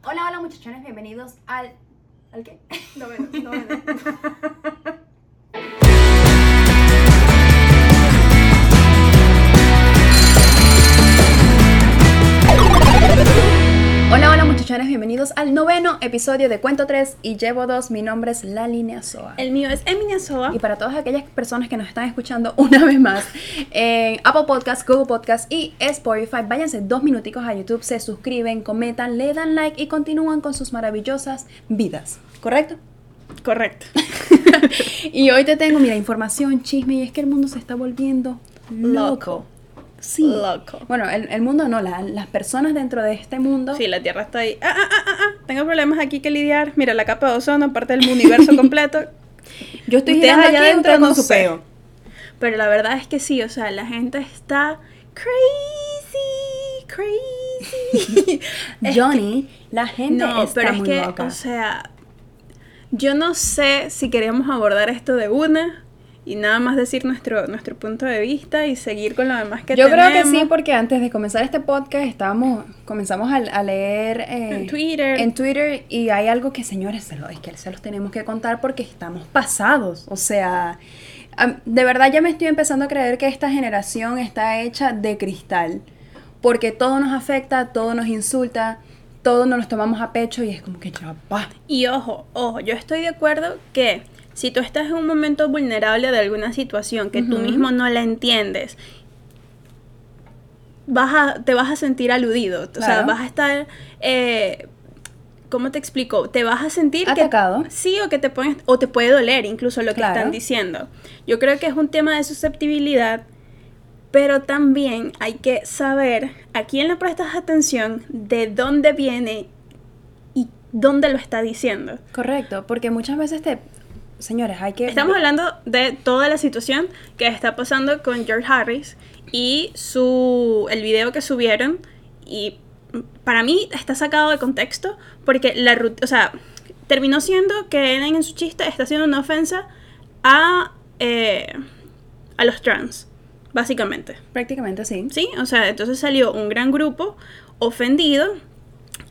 Hola, hola muchachones, bienvenidos al... ¿Al qué? Noveno, noveno. muchachones, bienvenidos al noveno episodio de Cuento 3 y llevo dos, mi nombre es La Línea Soa. El mío es Emilia Soa. Y para todas aquellas personas que nos están escuchando una vez más en Apple Podcast, Google Podcast y Spotify, váyanse dos minuticos a YouTube, se suscriben, comentan, le dan like y continúan con sus maravillosas vidas. ¿Correcto? Correcto. Y hoy te tengo, mira, información, chisme, y es que el mundo se está volviendo loco. Sí. Loco. Bueno, el, el mundo no, la- las personas dentro de este mundo. Sí, la Tierra está ahí. Ah, ah, ah, ah, ah. Tengo problemas aquí que lidiar. Mira, la capa de ozono, parte del universo completo. Yo estoy girando allá aquí, adentro con no su peo. Pero la verdad es que sí, o sea, la gente está crazy, crazy. Johnny, la gente No, está pero es que, loca. o sea, yo no sé si queremos abordar esto de una y nada más decir nuestro, nuestro punto de vista y seguir con lo demás que Yo creo que tenemos. sí, porque antes de comenzar este podcast estábamos, comenzamos a, a leer eh, En Twitter. en Twitter y hay algo que, señores, se lo, es que se los tenemos que contar porque estamos pasados. O sea, de verdad ya me estoy empezando a creer que esta generación está hecha de cristal. Porque todo nos afecta, todo nos insulta, todo nos lo tomamos a pecho y es como que ya va. Y ojo, ojo, yo estoy de acuerdo que si tú estás en un momento vulnerable de alguna situación que tú mismo no la entiendes, vas a, te vas a sentir aludido. O sea, vas a estar. Eh, ¿Cómo te explico? Te vas a sentir que- Atacado. sí, o que te pones, o te puede doler incluso lo que están diciendo. Yo creo que es un tema de susceptibilidad, pero también hay que saber a quién le prestas atención, de dónde viene y dónde lo está diciendo. Correcto, porque muchas veces te... Señores, hay que... Estamos hablando de toda la situación que está pasando con George Harris y su el video que subieron y para mí está sacado de contexto porque la o sea, terminó siendo que él en su chiste está haciendo una ofensa a eh, a los trans, básicamente. Prácticamente sí. ¿Sí? O sea, entonces salió un gran grupo ofendido.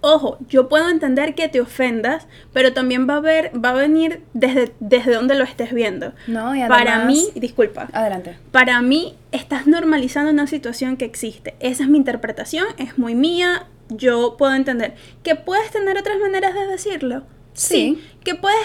Ojo, yo puedo entender que te ofendas, pero también va a ver, va a venir desde, desde donde lo estés viendo. No, y Para además- mí, disculpa, Adelante. para mí estás normalizando una situación que existe. Esa es mi interpretación, es muy mía, yo puedo entender. ¿Que puedes tener otras maneras de decirlo? Sí. ¿Que puedes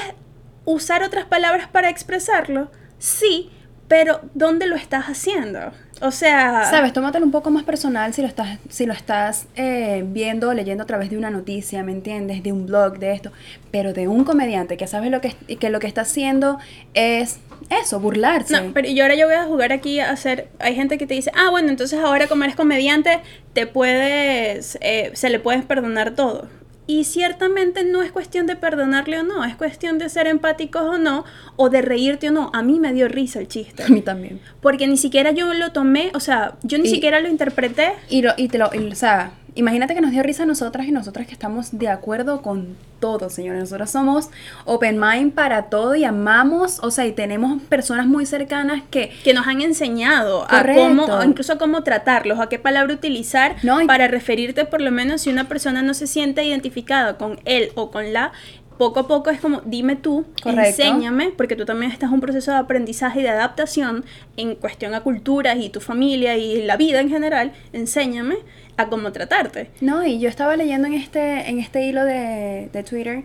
usar otras palabras para expresarlo? Sí, pero ¿dónde lo estás haciendo? O sea... Sabes, tómatelo un poco más personal si lo estás, si lo estás eh, viendo o leyendo a través de una noticia, ¿me entiendes? De un blog, de esto. Pero de un comediante que sabes lo que, que lo que está haciendo es eso, burlarse. No, pero yo ahora yo voy a jugar aquí a hacer. Hay gente que te dice, ah, bueno, entonces ahora como eres comediante, te puedes. eh, se le puedes perdonar todo. Y ciertamente no es cuestión de perdonarle o no, es cuestión de ser empáticos o no, o de reírte o no. A mí me dio risa el chiste. A mí también. Porque ni siquiera yo lo tomé, o sea, yo ni Y- siquiera lo interpreté. Y, lo, y te lo, y, o sea, imagínate que nos dio risa a nosotras y nosotras que estamos de acuerdo con todo, señores. Nosotros somos open mind para todo y amamos, o sea, y tenemos personas muy cercanas que que nos han enseñado a cómo, incluso a cómo tratarlos, a qué palabra utilizar No, y- para referirte por lo menos si una persona no se siente identificada con él o con la, poco a poco es como, dime tú, Correcto. enséñame, porque tú también estás en un proceso de aprendizaje y de adaptación en cuestión a culturas y tu familia y la vida en general, enséñame a cómo tratarte. No, y yo estaba leyendo en este, en este hilo de, de Twitter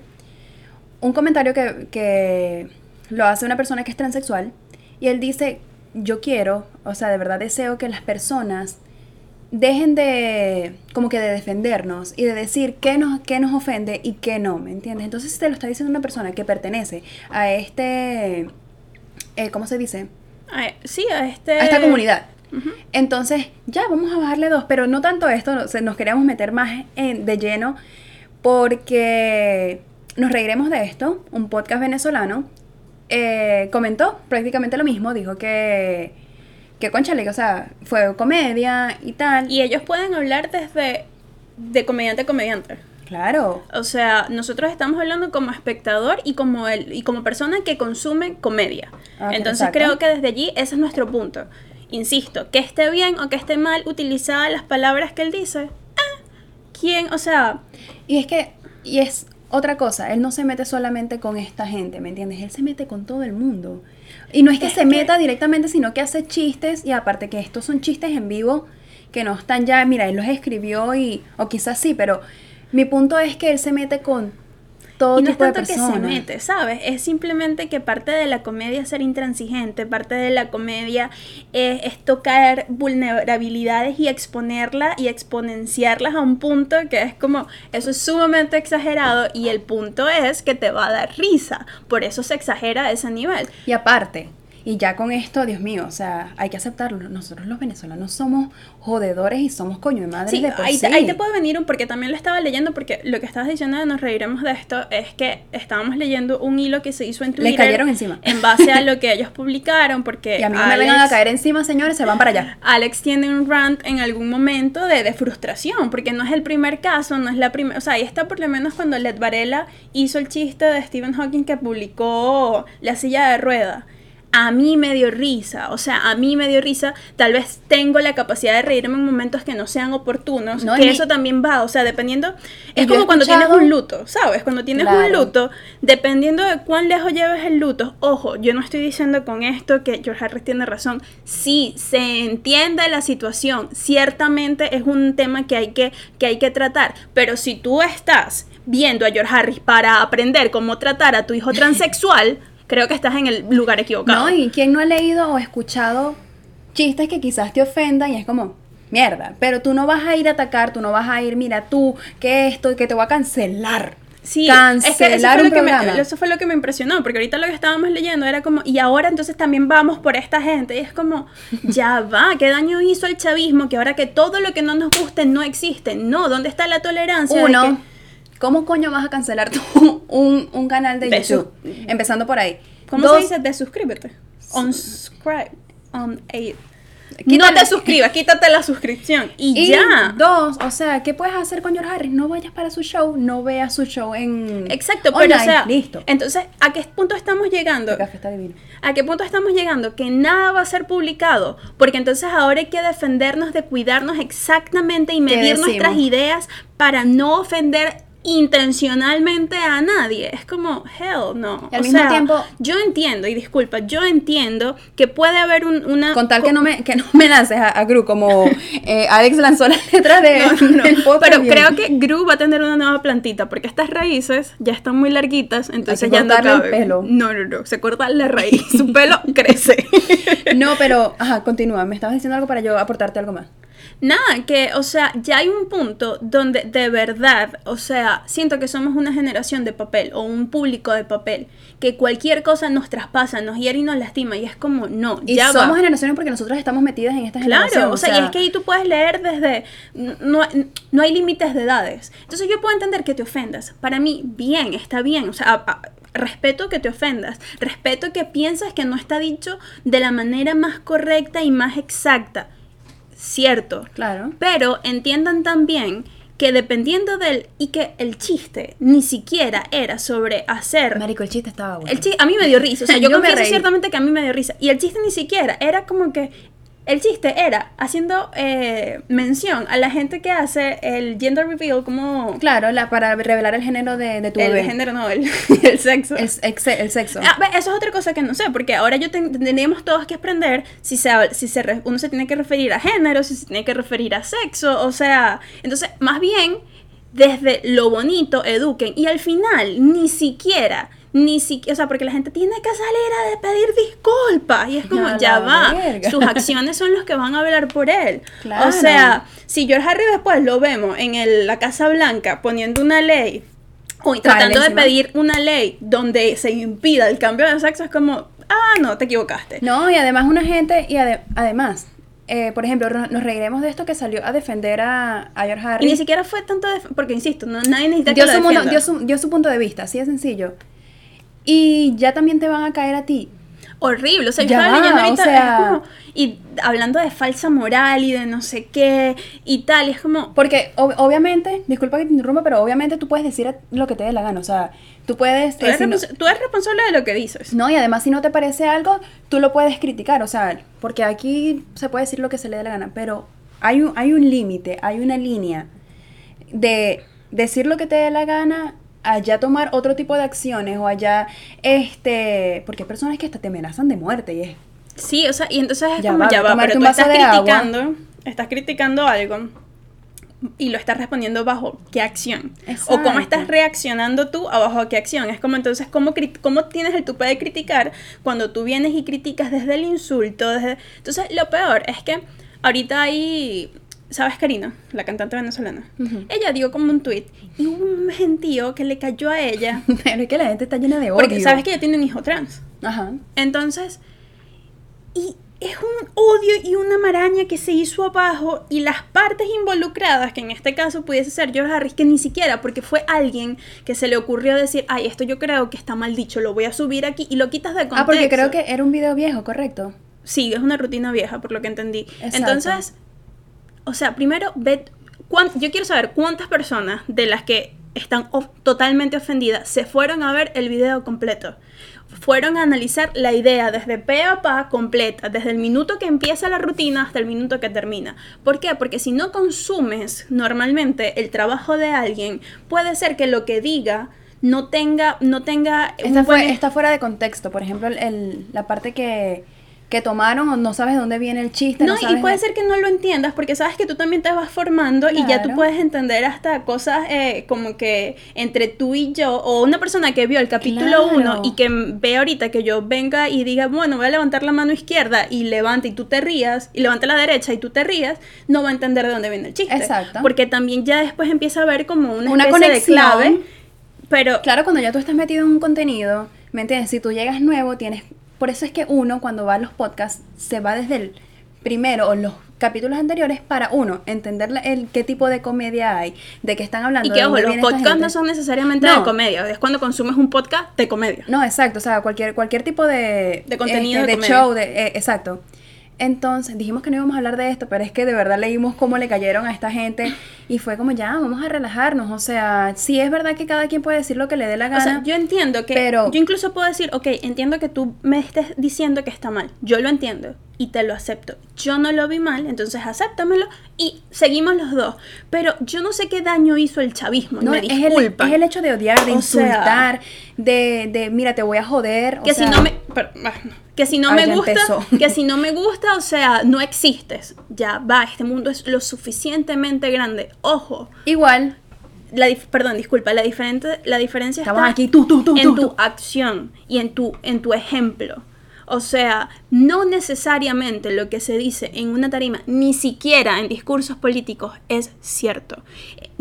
un comentario que, que lo hace una persona que es transexual y él dice, yo quiero, o sea, de verdad deseo que las personas dejen de, como que de defendernos y de decir qué nos, qué nos ofende y qué no, ¿me entiendes? Entonces si te lo está diciendo una persona que pertenece a este, eh, ¿cómo se dice? Sí, a este... a esta comunidad. Ujú. Entonces, ya, vamos a bajarle dos, pero no tanto esto, nos queremos meter más en- de lleno porque nos reiremos de esto. Un podcast venezolano eh, comentó prácticamente lo mismo, dijo que, que conchale, o sea, fue comedia y tal. Y ellos pueden hablar desde de comediante a comediante. claro, O sea, nosotros estamos hablando como espectador y como el, y como persona que consume comedia. Ah, Entonces exacto. creo que desde allí ese es nuestro punto. Insisto, que esté bien o que esté mal utilizadas las palabras que él dice. ah, ¿Quién? O sea, y es que Y es otra cosa, él no se mete solamente con esta gente, ¿me entiendes? Él se mete con todo el mundo. Y no es que se meta directamente, sino que hace chistes y aparte que estos son chistes en vivo que no están ya, mira, él los escribió y, o quizás sí, pero mi punto es que él se mete con todo y no tipo es de tanto que se mete, ¿sabes? Es simplemente que parte de la comedia es ser intransigente, parte de la comedia es, es tocar vulnerabilidades y exponerlas y exponenciarlas a un punto que es como, eso es sumamente exagerado y el punto es que te va a dar risa, por eso se exagera a ese nivel. Y aparte, y ya con esto, Dios mío, o sea, hay que aceptarlo. Nosotros los venezolanos somos jodedores y somos coño de madre Sí, de por ahí, sí. te, ahí te puede venir un, porque también lo estaba leyendo, porque lo que estabas diciendo de nos reiremos de esto es que estábamos leyendo un hilo que se hizo en Twitter. cayeron encima. En base a lo que ellos publicaron, porque Y a mí no me vengan a caer encima, señores, se van para allá. Alex tiene un rant en algún momento de, de frustración, porque no es el primer caso, no es la primera, o sea, ahí está por lo menos cuando Led Varela hizo el chiste de Stephen Hawking que publicó la silla de rueda. A mí me dio risa, o sea, a mí me dio risa, tal vez tengo la capacidad de reírme en momentos que no sean oportunos, No, que eso también va, o sea, dependiendo, es como cuando tienes un luto, ¿sabes? Cuando tienes un Claro. luto, dependiendo de cuán lejos lleves el luto, ojo, yo no estoy diciendo con esto que George Harris tiene razón, sí, se entiende la situación, ciertamente es un tema que hay que, que, hay que tratar, pero si tú estás viendo a George Harris para aprender cómo tratar a tu hijo transexual, creo que estás en el lugar equivocado. No, y quien no ha leído o escuchado chistes que quizás te ofendan y es como, mierda, pero tú no vas a ir a atacar, tú no vas a ir, mira tú, que esto, que te voy a cancelar. Sí, cancelar es que eso fue, un lo que me, eso fue lo que me impresionó, porque ahorita lo que estábamos leyendo era como, y ahora entonces también vamos por esta gente, y es como, ya va, ¿qué daño hizo el chavismo? Que ahora que todo lo que no nos guste no existe, no, ¿dónde está la tolerancia? Uno, ¿cómo coño vas a cancelar tú un, un canal de, De YouTube? Empezando por ahí. ¿Cómo Dos, se dice? De suscríbete. Unscribe. On eight. No te suscribas, quítate la suscripción. Y, Y ya. dos, o sea, ¿qué puedes hacer con George Harris? No vayas para su show, no veas su show en Exacto, pero o online, sea, listo. entonces, ¿a qué punto estamos llegando? El café está divino. ¿A qué punto estamos llegando? Que nada va a ser publicado, porque entonces ahora hay que defendernos de cuidarnos exactamente y medir nuestras ideas para no ofender intencionalmente a nadie. Es como, hell no. Y al O mismo sea, tiempo- yo entiendo, y disculpa, yo entiendo que puede haber un- una... Con tal que no me, que no me lances a, a Gru como eh, Alex lanzó la letra de No, del Pero bien. creo que Gru va a tener una nueva plantita porque estas raíces ya están muy larguitas, entonces que ya no cortarle el cabe. pelo. No, no, no, se corta la raíz, su pelo crece. No, pero, ajá, continúa. Me estabas diciendo algo para yo aportarte algo más. Nada, que, o sea, ya hay un punto donde de verdad, o sea, siento que somos una generación de papel o un público de papel, que cualquier cosa nos traspasa, nos hiere y nos lastima, y es como, no, Y ya somos va. generaciones porque nosotros estamos metidas en esta generación. Claro, o sea, y es que ahí tú puedes leer desde. No, no hay límites de edades. Entonces yo puedo entender que te ofendas. Para mí, bien, está bien. O sea, a- a- respeto que te ofendas. Respeto que piensas que no está dicho de la manera más correcta y más exacta. Cierto. Claro. Pero entiendan también que dependiendo del. y que el chiste ni siquiera era sobre hacer. Marico, el chiste estaba bueno. El chiste, a mí me dio risa, o sea, yo, Yo confieso ciertamente que a mí me dio risa. Y el chiste ni siquiera, era como que, el chiste era haciendo eh, mención a la gente que hace el gender reveal como... Claro, la, para revelar el género de, de tu el bebé. género, no, el, el sexo. El, el sexo. Ah, eso es otra cosa que no sé, porque ahora yo ten- tendríamos todos que aprender si, se, si se uno se tiene que referir a género, si se tiene que referir a sexo, o sea, entonces, más bien, desde lo bonito, eduquen, y al final, ni siquiera, ni siquiera, o sea, porque la gente tiene que salir a pedir disculpas, y es como, ya va, verga. sus acciones son los que van a hablar por él. Claro. O sea, si George Harry después lo vemos en el- la Casa Blanca poniendo una ley o tratando de pedir una ley donde se impida el cambio de sexo, es como, ah, no, te equivocaste. No, y además una gente, y ade- además, eh, por ejemplo, nos reiremos de esto que salió a defender a, a George Y Harris. ni siquiera fue tanto de... Porque, insisto, no, nadie necesita dio que lo su, mundo- defienda. dio, su, dio su punto de vista, así de sencillo. Y ya también te van a caer a ti. Horrible, o sea, yo estaba leyendo o ahorita, sea- es como... Y hablando de falsa moral y de no sé qué y tal, y es como... Porque ob- obviamente, disculpa que te interrumpa, pero obviamente tú puedes decir lo que te dé la gana. O sea, tú puedes... Tú eres, si no- tú eres responsable de lo que dices. No, y además si no te parece algo, tú lo puedes criticar, o sea, porque aquí se puede decir lo que se le dé la gana, pero hay un, hay un límite, hay una línea de decir lo que te dé la gana, allá tomar otro tipo de acciones o allá, este, porque hay personas que hasta te amenazan de muerte y es... Sí, o sea, y entonces es Ya como, va, ya va, pero tú estás agua. criticando, estás criticando algo y lo estás respondiendo bajo qué acción. O cómo Exacto. estás reaccionando tú a bajo qué acción. Es como entonces, ¿cómo, cómo tienes el tupe de criticar cuando tú vienes y criticas desde el insulto? Desde... Entonces, lo peor es que ahorita hay... ¿Sabes, Karina? La cantante venezolana. Ella dio como un tweet y hubo un gentío que le cayó a ella. Pero es que la gente está llena de odio. Porque sabes que ella tiene un hijo trans. Ajá. Entonces, y es un odio y una maraña que se hizo abajo y las partes involucradas, que en este caso pudiese ser George Harris, que ni siquiera, porque fue alguien que se le ocurrió decir, ay, esto yo creo que está mal dicho, lo voy a subir aquí y lo quitas de contexto. Ah, porque creo que era un video viejo, correcto. Sí, es una rutina vieja, por lo que entendí. Exacto. Entonces, o sea, primero, ve, yo quiero saber cuántas personas de las que están of- totalmente ofendidas se fueron a ver el video completo. Fueron a analizar la idea desde pe a pa completa, desde el minuto que empieza la rutina hasta el minuto que termina. ¿Por qué? Porque si no consumes normalmente el trabajo de alguien, puede ser que lo que diga no tenga, no tenga Está, fue- está fuera de contexto. Por ejemplo, el- la parte que, que tomaron o no sabes de dónde viene el chiste. No, No, y puede de- ser que no lo entiendas porque sabes que tú también te vas formando y ya tú puedes entender hasta cosas eh, como que entre tú y yo o una persona que vio el capítulo Claro. 1 y que ve ahorita que yo venga y diga, bueno, voy a levantar la mano izquierda y levante y tú te rías y levante la derecha y tú te rías, no va a entender de dónde viene el chiste. Exacto. Porque también ya después empieza a ver como una, Una de conexión. clave, pero Claro, cuando ya tú estás metido en un contenido, ¿me entiendes? Si tú llegas nuevo, tienes... Por eso es que uno, cuando va a los podcasts, se va desde el primero o los capítulos anteriores para uno entender la- el qué tipo de comedia hay, de qué están hablando. y que ojo, los podcasts no son necesariamente de comedia, es cuando consumes un podcast de comedia. No, exacto, o sea, cualquier, cualquier tipo de... De contenido este, de de show, de, eh, exacto. Entonces, dijimos que no íbamos a hablar de esto, pero es que de verdad leímos cómo le cayeron a esta gente y fue como, ya, vamos a relajarnos, o sea, sí es verdad que cada quien puede decir lo que le dé la O gana. sea, yo entiendo que. pero- Yo incluso puedo decir, ok, entiendo que tú me estés diciendo que está mal. Yo lo entiendo y te lo acepto. Yo no lo vi mal, entonces acéptamelo y seguimos los dos. Pero yo no sé qué daño hizo el chavismo. No, me es el, es el hecho de odiar, de O sea- insultar, de, de, mira, te voy a joder. o que si sea, no me pero, bueno, que si no Ah, me gusta empezó. que si no me gusta o sea no existes. Ya va este mundo es lo suficientemente grande. Ojo. Igual, la dif- perdón disculpa la diferente la diferencia Estamos está aquí, tú, tú, tú, en tú, tu acción y en tu en tu ejemplo. O sea, no necesariamente lo que se dice en una tarima, ni siquiera en discursos políticos, es cierto.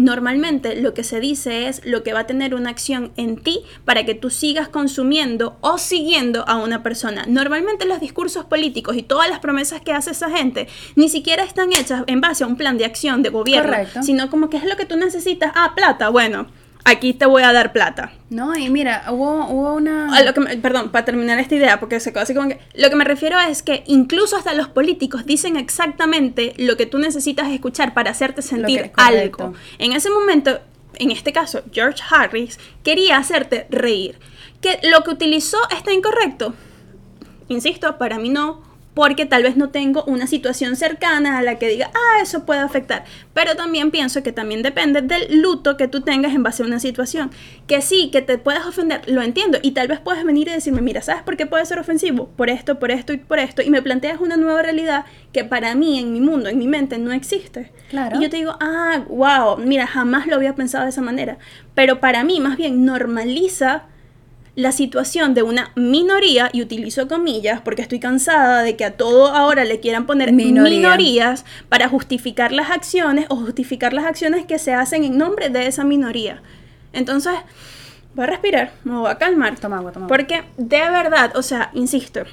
Normalmente lo que se dice es lo que va a tener una acción en ti para que tú sigas consumiendo o siguiendo a una persona. Normalmente los discursos políticos y todas las promesas que hace esa gente ni siquiera están hechas en base a un plan de acción de gobierno, Correcto. sino como que es lo que tú necesitas. Ah, plata, bueno, aquí te voy a dar plata. no, y mira, hubo, hubo una... A lo que me- perdón, para terminar esta idea, porque se quedó así como que. Lo que me refiero es que incluso hasta los políticos dicen exactamente lo que tú necesitas escuchar para hacerte sentir algo. En ese momento, en este caso, George Harris quería hacerte reír. Que lo que utilizó está incorrecto. Insisto, para mí no, porque tal vez no tengo una situación cercana a la que diga, ah, eso puede afectar. Pero también pienso que también depende del luto que tú tengas en base a una situación. Que sí, que te puedes ofender, lo entiendo. Y tal vez puedes venir y decirme, mira, ¿sabes por qué puede ser ofensivo? Por esto, por esto y por esto. Y me planteas una nueva realidad que para mí, en mi mundo, en mi mente, no existe. Claro. Y yo te digo, ah, wow, mira, jamás lo había pensado de esa manera. Pero para mí, más bien, normaliza la situación de una minoría, y utilizo comillas porque estoy cansada de que a todo ahora le quieran poner Minoría. minorías para justificar las acciones o justificar las acciones que se hacen en nombre de esa minoría. Entonces, voy a respirar, me voy a calmar. Toma agua, toma agua. Porque de verdad, o sea, insisto,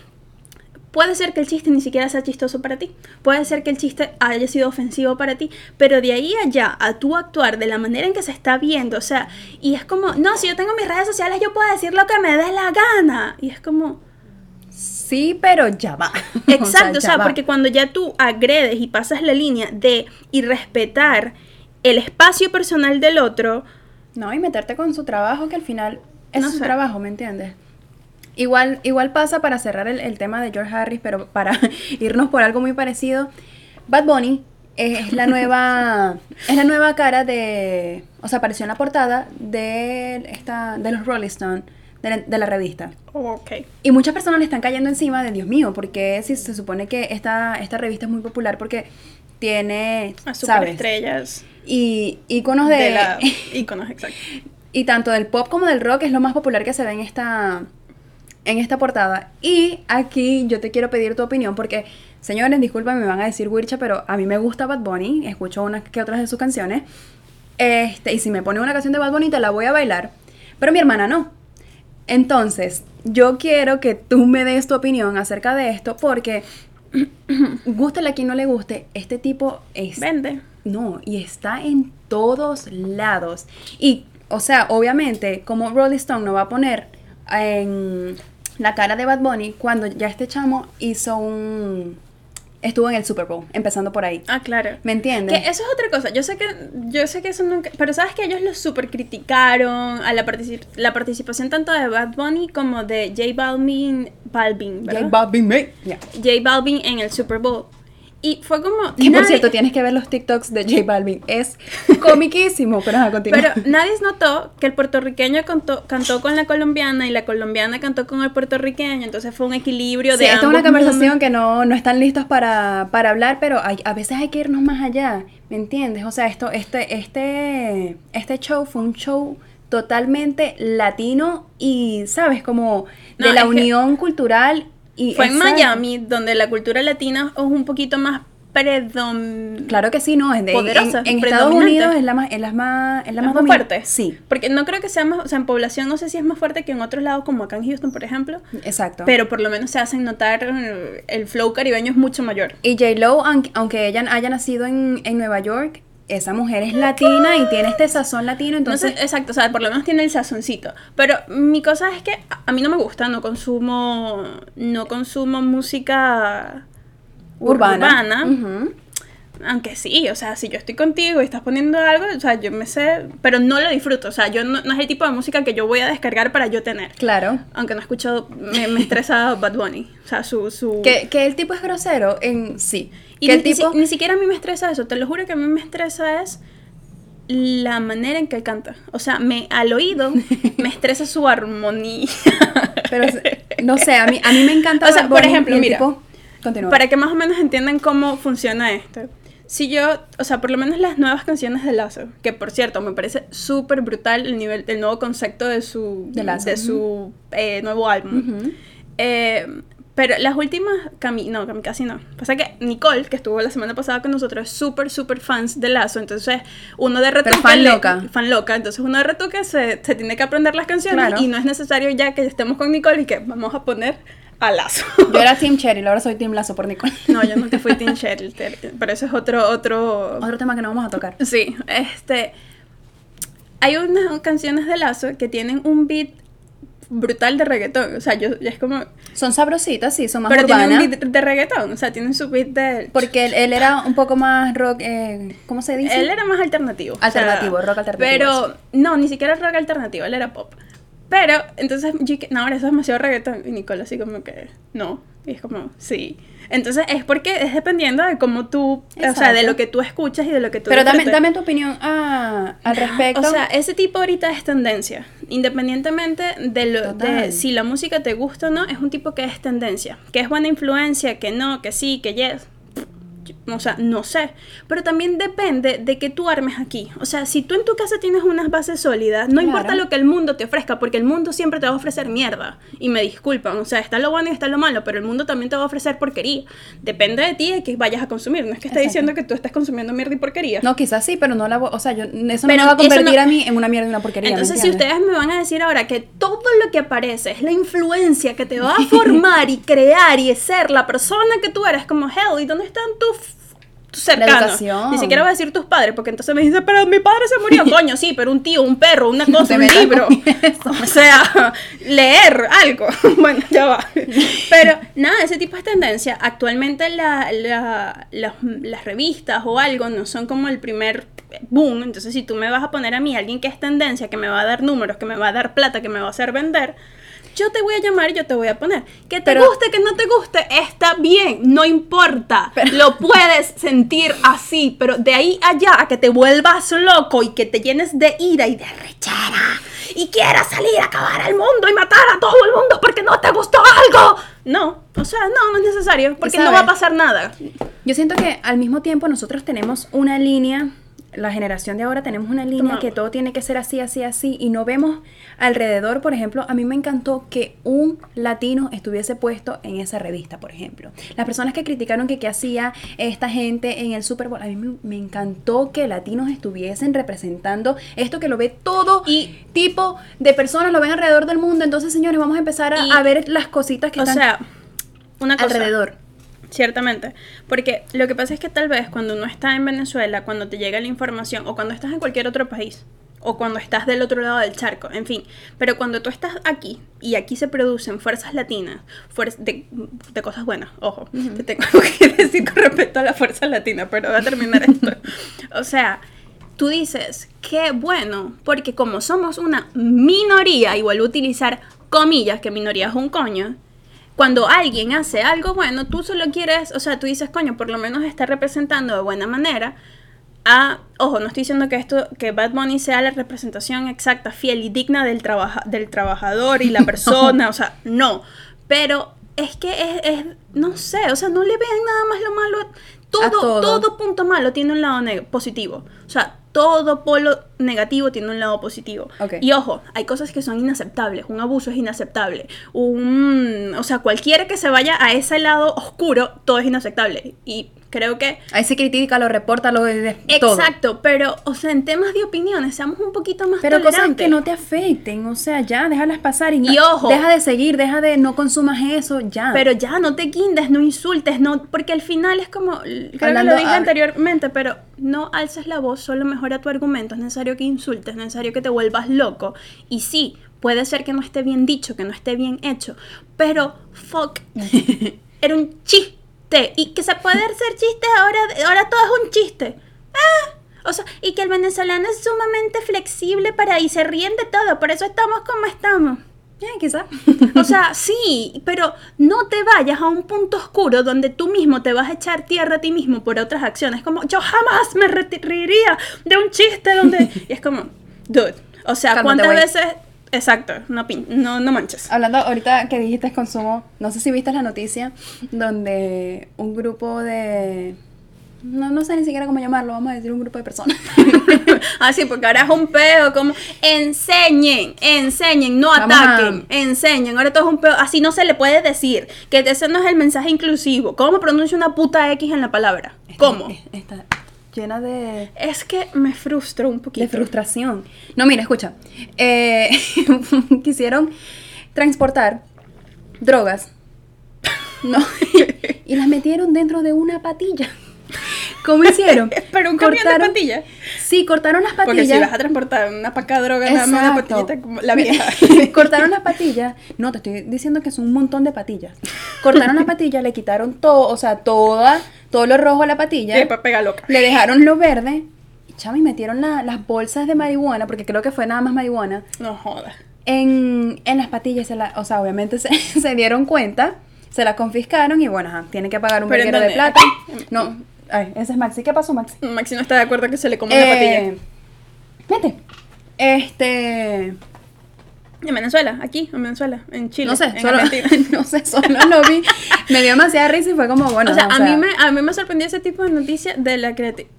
puede ser que el chiste ni siquiera sea chistoso para ti, puede ser que el chiste haya sido ofensivo para ti, pero de ahí allá a tú actuar de la manera en que se está viendo, o sea, y es como, no, si yo tengo mis redes sociales yo puedo decir lo que me dé la gana, y es como, Sí, pero ya va. exacto, o sea, porque cuando ya tú agredes y pasas la línea de irrespetar el espacio personal del otro, No, y meterte con su trabajo, que al final es No su sé. trabajo, ¿me entiendes? Igual, igual pasa para cerrar el, el tema de George Harris, pero para irnos por algo muy parecido. Bad Bunny es la nueva es la nueva cara de o sea apareció en la portada de esta de los Rolling Stone de la, de la revista Ok. y muchas personas le están cayendo encima de Dios mío porque si se supone que esta esta revista es muy popular porque tiene A superestrellas y iconos de, de la iconos, exacto. y tanto del pop como del rock es lo más popular que se ve en esta en esta portada. Y aquí yo te quiero pedir tu opinión porque señores disculpen me van a decir Wircha pero a mí me gusta Bad Bunny. Escucho unas que otras de sus canciones. Este y si me pone una canción de Bad Bunny te la voy a bailar. Pero mi hermana no. Entonces yo quiero que tú me des tu opinión acerca de esto porque gústele a quien no le guste este tipo es Vende. no, y está en todos lados. Y, o sea, obviamente, como Rolling Stone no va a poner en la cara de Bad Bunny cuando ya este chamo hizo un... Estuvo en el Super Bowl, empezando por ahí. Ah, claro. ¿Me entiendes? Que eso es otra cosa. Yo sé que, yo sé que eso nunca. Pero sabes que ellos lo super criticaron a la, particip- la participación tanto de Bad Bunny como de J Balvin. Balvin, J ¿verdad? Balvin, me-. J Balvin en el Super Bowl. Y fue como. Que por cierto, tienes que ver los TikToks de J Balvin. Es comiquísimo, pero a continuar. Pero nadie notó que el puertorriqueño cantó, cantó con la colombiana y la colombiana cantó con el puertorriqueño, entonces fue un equilibrio Sí, de esta es una conversación mundos. que no, no están listos para, para hablar, pero hay- a veces hay que irnos más allá, ¿me entiendes? O sea, esto, este, este, este show fue un show totalmente latino y, ¿sabes? Como de No, la que unión cultural y... Fue en Miami, donde la cultura latina es un poquito más predom... Claro que sí, no, es de, Poderosa, en, en Estados predominante. Unidos es la más, es la más, es la ¿Es más más fuerte? Sí, Porque no creo que sea más, o sea, en población no sé si es más fuerte que en otros lados, como acá en Houston, por ejemplo, exacto. pero por lo menos se hacen notar el flow caribeño es mucho mayor. Y J-Lo, aunque, aunque ella haya nacido en, en Nueva York, esa mujer es latina y tiene este sazón latino, entonces... Entonces, exacto, o sea, por lo menos tiene el sazoncito. Pero mi cosa es que a- mí no me gusta, no consumo, no consumo música urbana. urbana. Ujú. Aunque sí, o sea, si yo estoy contigo y estás poniendo algo, o sea, yo me sé, pero no lo disfruto, o sea, yo no, no es el tipo de música que yo voy a descargar para yo tener. Claro. Aunque no escucho, me, me estresa Bad Bunny, o sea, su... su... Que, que el tipo es grosero en sí. Y que ni, tipo... ni si- ni siquiera a mí me estresa eso, te lo juro que a mí me estresa es la manera en que canta. O sea, me, al oído me estresa su armonía. Pero, no sé, a mí, a mí me encanta O sea, por ejemplo, mira, tipo-. Para que más o menos entiendan cómo funciona esto. Si yo, o sea, por lo menos las nuevas canciones de Lazo, que por cierto me parece súper brutal el nivel, el nuevo concepto de su, De Lazo, de su eh, nuevo álbum. Eh, pero las últimas, Cami, no, Cami casi no. Pasa que Nicole, que estuvo la semana pasada con nosotros, es súper, súper fans de Lazo. Entonces, uno de retoque. fan le- loca. Fan loca. Entonces, uno de retoque se, se tiene que aprender las canciones Claro. y no es necesario ya que estemos con Nicole y que vamos a poner a Lazo. Yo era Team Cheryl, ahora soy Team Lazo por Nicole. No, yo nunca fui Teen Cheryl, pero eso es otro, otro... Otro tema que no vamos a tocar. Sí, este... Hay unas canciones de Lazo que tienen un beat brutal de reggaetón, o sea, yo, yo es como... Son sabrositas, sí, son más Pero tienen urbanas. un beat de reggaetón, o sea, tienen su beat de... Porque él, él era un poco más rock, eh, ¿cómo se dice? Él era más alternativo. o sea, Alternativo, rock alternativo, Pero, no, ni siquiera rock alternativo, él era pop. Pero, entonces, yo dije, no, ahora eso es demasiado reggaetón. Y Nicole así como que, no. Y es como, sí. Entonces, es porque es dependiendo de cómo tú, o sea, de lo que tú escuchas y de lo que tú Pero dame, dame tu opinión ah, al respecto. O sea, ese tipo ahorita es tendencia. Independientemente de, lo, de si la música te gusta o no, es un tipo que es tendencia. Que es buena influencia, que no, que sí, que yes. O sea, no sé. Pero también depende de que tú armes aquí. O sea, si tú en tu casa tienes unas bases sólidas, no Claro. importa lo que el mundo te ofrezca, porque el mundo siempre te va a ofrecer mierda. Y me disculpan, o sea, está lo bueno y está lo malo, pero el mundo también te va a ofrecer porquería. Depende de ti de que vayas a consumir. No es que esté diciendo que tú estás consumiendo mierda y porquería. no, quizás sí, pero no la voy, o sea, yo, eso no me va a convertir no- a mí en una mierda y una porquería. ¿me Entonces, si ustedes me van a decir ahora que todo lo que aparece es la influencia que te va a formar y crear y ser la persona que tú eres, como hell, ¿y dónde están tus cercanos? Ni siquiera voy a decir tus padres, porque entonces me dicen, pero mi padre se murió, coño, sí, pero un tío, un perro, una cosa, un libro. O sea, leer algo. bueno, ya va. Pero nada, ese tipo de tendencia. Actualmente la- la- las, las revistas o algo no son como el primer boom. Entonces, si tú me vas a poner a mí alguien que es tendencia, que me va a dar números, que me va a dar plata, que me va a hacer vender. Yo te voy a llamar y yo te voy a poner. Que te Pero- guste, que no te guste, está bien, no importa. Lo puedes sentir así, pero de ahí allá a que te vuelvas loco y que te llenes de ira y de rechera y quieras salir a acabar el mundo y matar a todo el mundo porque no te gustó algo. No, o sea, no, no es necesario, porque no va a pasar nada. Yo siento que al mismo tiempo nosotros tenemos una línea, la generación de ahora tenemos una línea que todo tiene que ser así, así, así, y no vemos alrededor, por ejemplo, a mí me encantó que un latino estuviese puesto en esa revista, por ejemplo. Las personas que criticaron que qué hacía esta gente en el Super Bowl, a mí me, me encantó que latinos estuviesen representando esto que lo ve todo Y- tipo de personas, lo ven alrededor del mundo, entonces señores, vamos a empezar a, Y- a ver las cositas que O están sea, una cosa. alrededor. Ciertamente, porque lo que pasa es que tal vez cuando uno está en Venezuela, cuando te llega la información, o cuando estás en cualquier otro país, o cuando estás del otro lado del charco, en fin, pero cuando tú estás aquí y aquí se producen fuerzas latinas, fuer- de, de cosas buenas, ojo, te tengo que decir con respecto a las fuerzas latinas, pero voy a terminar esto. o sea, tú dices, qué bueno, porque como somos una minoría, y vuelvo a utilizar comillas, que minoría es un coño, cuando alguien hace algo bueno, tú solo quieres, o sea, tú dices, coño, por lo menos está representando de buena manera a, ojo, no estoy diciendo que esto, que Bad Bunny sea la representación exacta, fiel y digna del, trabaja, del trabajador y la persona, o sea, no, pero es que es, es- no sé, o sea, no le vean nada más lo malo, todo, todo. todo punto malo tiene un lado positivo, o sea, todo polo negativo tiene un lado positivo. Ok. Y ojo, hay cosas que son inaceptables. Un abuso es inaceptable. Un, o sea, cualquiera que se vaya a ese lado oscuro, todo es inaceptable. Y creo que Ahí se critica, lo reporta, lo de todo. Exacto, pero, o sea, en temas de opiniones, seamos un poquito más Pero cosas tolerantes. que no te afecten, o sea, ya, déjalas pasar y, Y ojo. deja de seguir, deja de no consumas eso, ya. Pero ya, no te guindes, no insultes, no, porque al final es como, creo que Hablando- lo dije anteriormente, pero no alces la voz, solo mejora tu argumento, es necesario que insultes, es necesario que te vuelvas loco. Y sí, puede ser que no esté bien dicho, que no esté bien hecho, pero fuck, era un chiste. Y que se puede hacer chistes ahora, ahora todo es un chiste. Ah, o sea, y que el venezolano es sumamente flexible para y se ríen de todo, por eso estamos como estamos. Ya, quizá. O sea, sí, pero no te vayas a un punto oscuro donde tú mismo te vas a echar tierra a ti mismo por otras acciones. Como yo jamás me reiría de un chiste donde... Y es como, dude, o sea, Cálmate, ¿cuántas veces... Exacto, no, pin- no, no manches. Hablando ahorita que dijiste consumo, no sé si viste la noticia donde un grupo de... No, no sé ni siquiera cómo llamarlo, vamos a decir un grupo de personas. Ah, sí, porque ahora es un peo como enseñen, enseñen, no Vamos a- ataquen, enseñen. Ahora todo es un peo, así no se le puede decir que ese no es el mensaje inclusivo. ¿Cómo pronuncia una puta X en la palabra? ¿Cómo? Está llena de... Es que me frustro un poquito. de frustración. No, mira, escucha. Eh, quisieron transportar drogas. No. y las metieron dentro de una patilla. ¿Cómo hicieron? Pero un camión de patillas. Sí, cortaron las Porque patillas. si vas a transportar una paca de droga, nada más una Exacto. patillita como la vieja. Cortaron las patillas. No, te estoy diciendo que son un montón de patillas. Cortaron las patillas, le quitaron todo, o sea, toda, todo lo rojo a la patilla. Y para pegar loca. Le dejaron lo verde. Y chama, y metieron la- las bolsas de marihuana, porque creo que fue nada más marihuana, No jodas. en, en las patillas. Se la- o sea, obviamente se, se dieron cuenta, se la confiscaron y bueno, ajá, tienen que pagar un ¿Pero en verguero de plata. No, ay, ese es Maxi. ¿Qué pasó, Maxi? Maxi no está de acuerdo que se le coma una Eh, patilla. Vete. Este. En Venezuela, aquí, en Venezuela, en Chile. No sé, en solo, no sé, solo lo vi. Me dio demasiada risa y fue como, bueno. o sea, no, a, mí me, a mí me sorprendió ese tipo de noticias de la creatividad.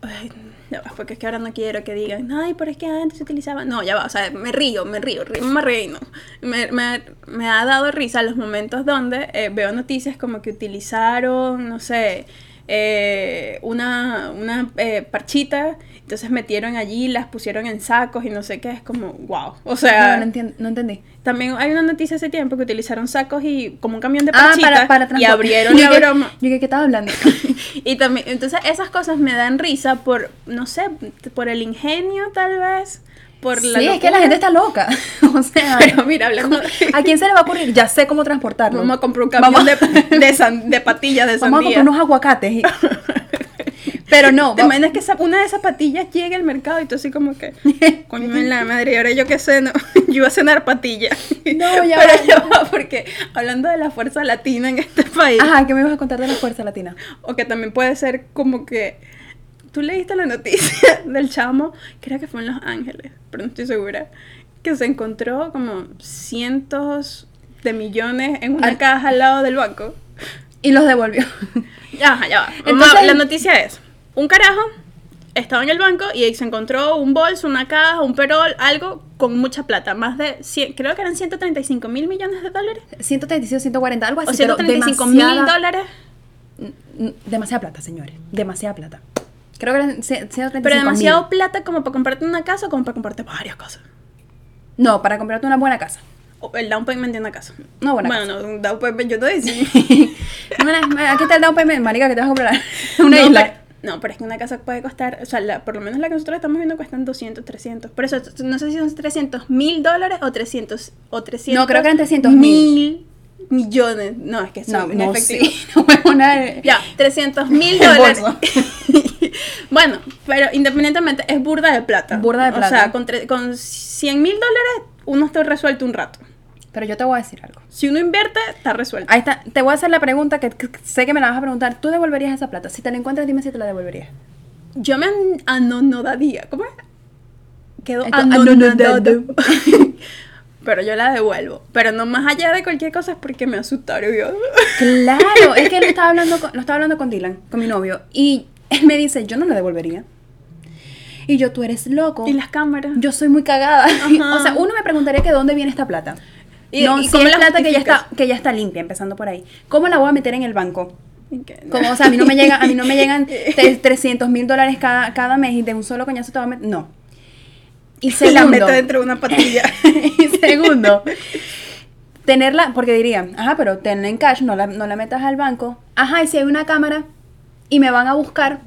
Porque es que ahora no quiero que digan, ay, pero es que antes se utilizaba. No, ya va, o sea, me río, me río, río me reino. Me, me, me ha dado risa los momentos donde eh, veo noticias como que utilizaron, no sé, eh, una, una eh, parchita, entonces metieron allí, las pusieron en sacos y no sé qué, es como, wow. O sea, No, no, entiendo, no entendí. también hay una noticia hace tiempo que utilizaron sacos y como un camión de Ah, parchitas para, para y abrieron la broma. Yo que, ¿qué estaba hablando? Y también, entonces esas cosas me dan risa por, no sé, por el ingenio tal vez, por la sí, es que la gente está loca. o sea, Pero mira, hablando ¿a quién se le va a ocurrir? Ya sé cómo transportarlo. Vamos a comprar un camión de, de, san- de patillas de Vamos a sandía. comprar unos aguacates. y- Pero no, ¿Te imaginas que esa- una de esas patillas llegue al mercado y tú así como que, coño en la madre, y ahora yo qué sé, no, yo iba a cenar patilla. No, ya Pero ya va, porque hablando de la fuerza latina en este país, Ajá, ¿qué me ibas a contar de la fuerza latina? o que también puede ser como que, tú leíste la noticia del chamo, creo que fue en Los Ángeles, pero no estoy segura, que se encontró como cientos de millones en una Al- caja al lado del banco. Y los devolvió. Ya, ya va. Entonces- la noticia es, un carajo estaba en el banco y ahí se encontró un bolso, una caja, un perol, algo con mucha plata, más de 100, creo que eran 135 mil millones de dólares. 135, 140, algo así. O pero 135 mil dólares. Mm, Demasiada plata, señores. Demasiada plata. Creo que eran ce- 135 Pero demasiado mil. plata como para comprarte una casa o como para comprarte varias cosas. No, para comprarte una buena casa. O el down payment de una casa. Una buena bueno, casa. no, un down payment yo te decía. Aquí está el down payment, marica, que te vas a comprar una no, isla. Pero, no, pero es que una casa puede costar, o sea, la- por lo menos la que nosotros estamos viendo cuestan 200, 300. Por eso, no sé si son 300 mil dólares o 300, o 300 No, creo que eran 300 mil. millones. No, es que No, son no, efectivo. sí. No una... Ya, 300 mil dólares. bueno, pero independientemente es burda de plata. Burda de O plata. sea, con, con 100 mil dólares uno está resuelto un rato. Pero yo te voy a decir algo. Si uno invierte, está resuelto. Ahí está. Te voy a hacer la pregunta que, que sé que me la vas a preguntar. ¿Tú devolverías esa plata? Si te la encuentras, dime si te la devolverías. Yo me an- anonodaría. ¿Cómo es? Quedo anonadado. Pero yo la devuelvo. Pero no más allá de cualquier cosa es porque me asustaron. Claro, es que lo estaba hablando con, lo estaba hablando con Dylan, con mi novio, y él me dice, yo no la devolvería. Y yo, tú eres loco. Y las cámaras. Yo soy muy cagada. Ajá. o sea, uno me preguntaría que de dónde viene esta plata. ¿Y- no, y si cómo es la plata que ya, está, que ya está limpia, empezando por ahí. ¿Cómo la voy a meter en el banco? Como, o sea, a mí no me llega, a mí no me llegan te- 300 mil dólares cada, cada mes y de un solo coñazo te voy a meter. No. Y Y la segundo, meto dentro de una patilla. y segundo, tenerla, porque dirían, ajá, pero tenla en cash, no la, no la metas al banco. Ajá, y si hay una cámara y me van a buscar,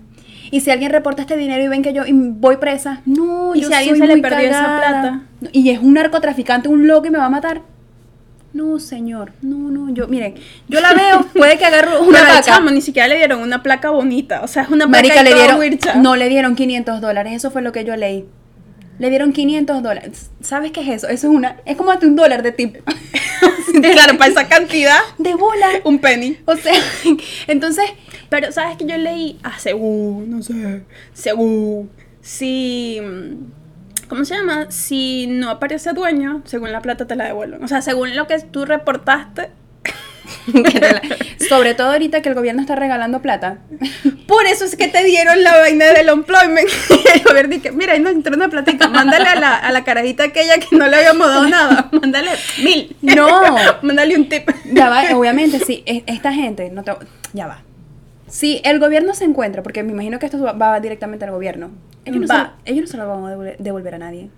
y si alguien reporta este dinero y ven que yo y voy presa, no, ¿Y yo si a alguien se le perdió esa plata? Y es un narcotraficante, un loco y me va a matar. No, señor, no, no, yo, miren, yo la veo, puede que agarre una Pero chamo ni siquiera le dieron una placa bonita. O sea, es una placa Marica, le dieron, no le dieron 500 dólares, eso fue lo que yo leí. Le dieron 500 dólares. ¿Sabes qué es eso? Eso es una, es como hasta un dólar de tip. claro, para esa cantidad, De bola. un penny. O sea, entonces, Pero, ¿sabes que yo leí? Ah, según, no sé. Según. Si. mm, ¿Cómo se llama? Si no aparece dueño, según la plata te la devuelven. O sea, según lo que tú reportaste. sobre todo ahorita que el gobierno está regalando plata. Por eso es que te dieron la vaina del employment. el gobierno dice, mira, ahí nos entró una platica. Mándale a la, a la carajita aquella que no le habíamos dado nada. Mándale mil. No. Mándale un tip. Ya va, obviamente, sí, e- esta gente, no te, ya va. Si el gobierno se encuentra, porque me imagino que esto va, va directamente al gobierno, ellos no, se, ellos no se lo van a devolver, devolver a nadie.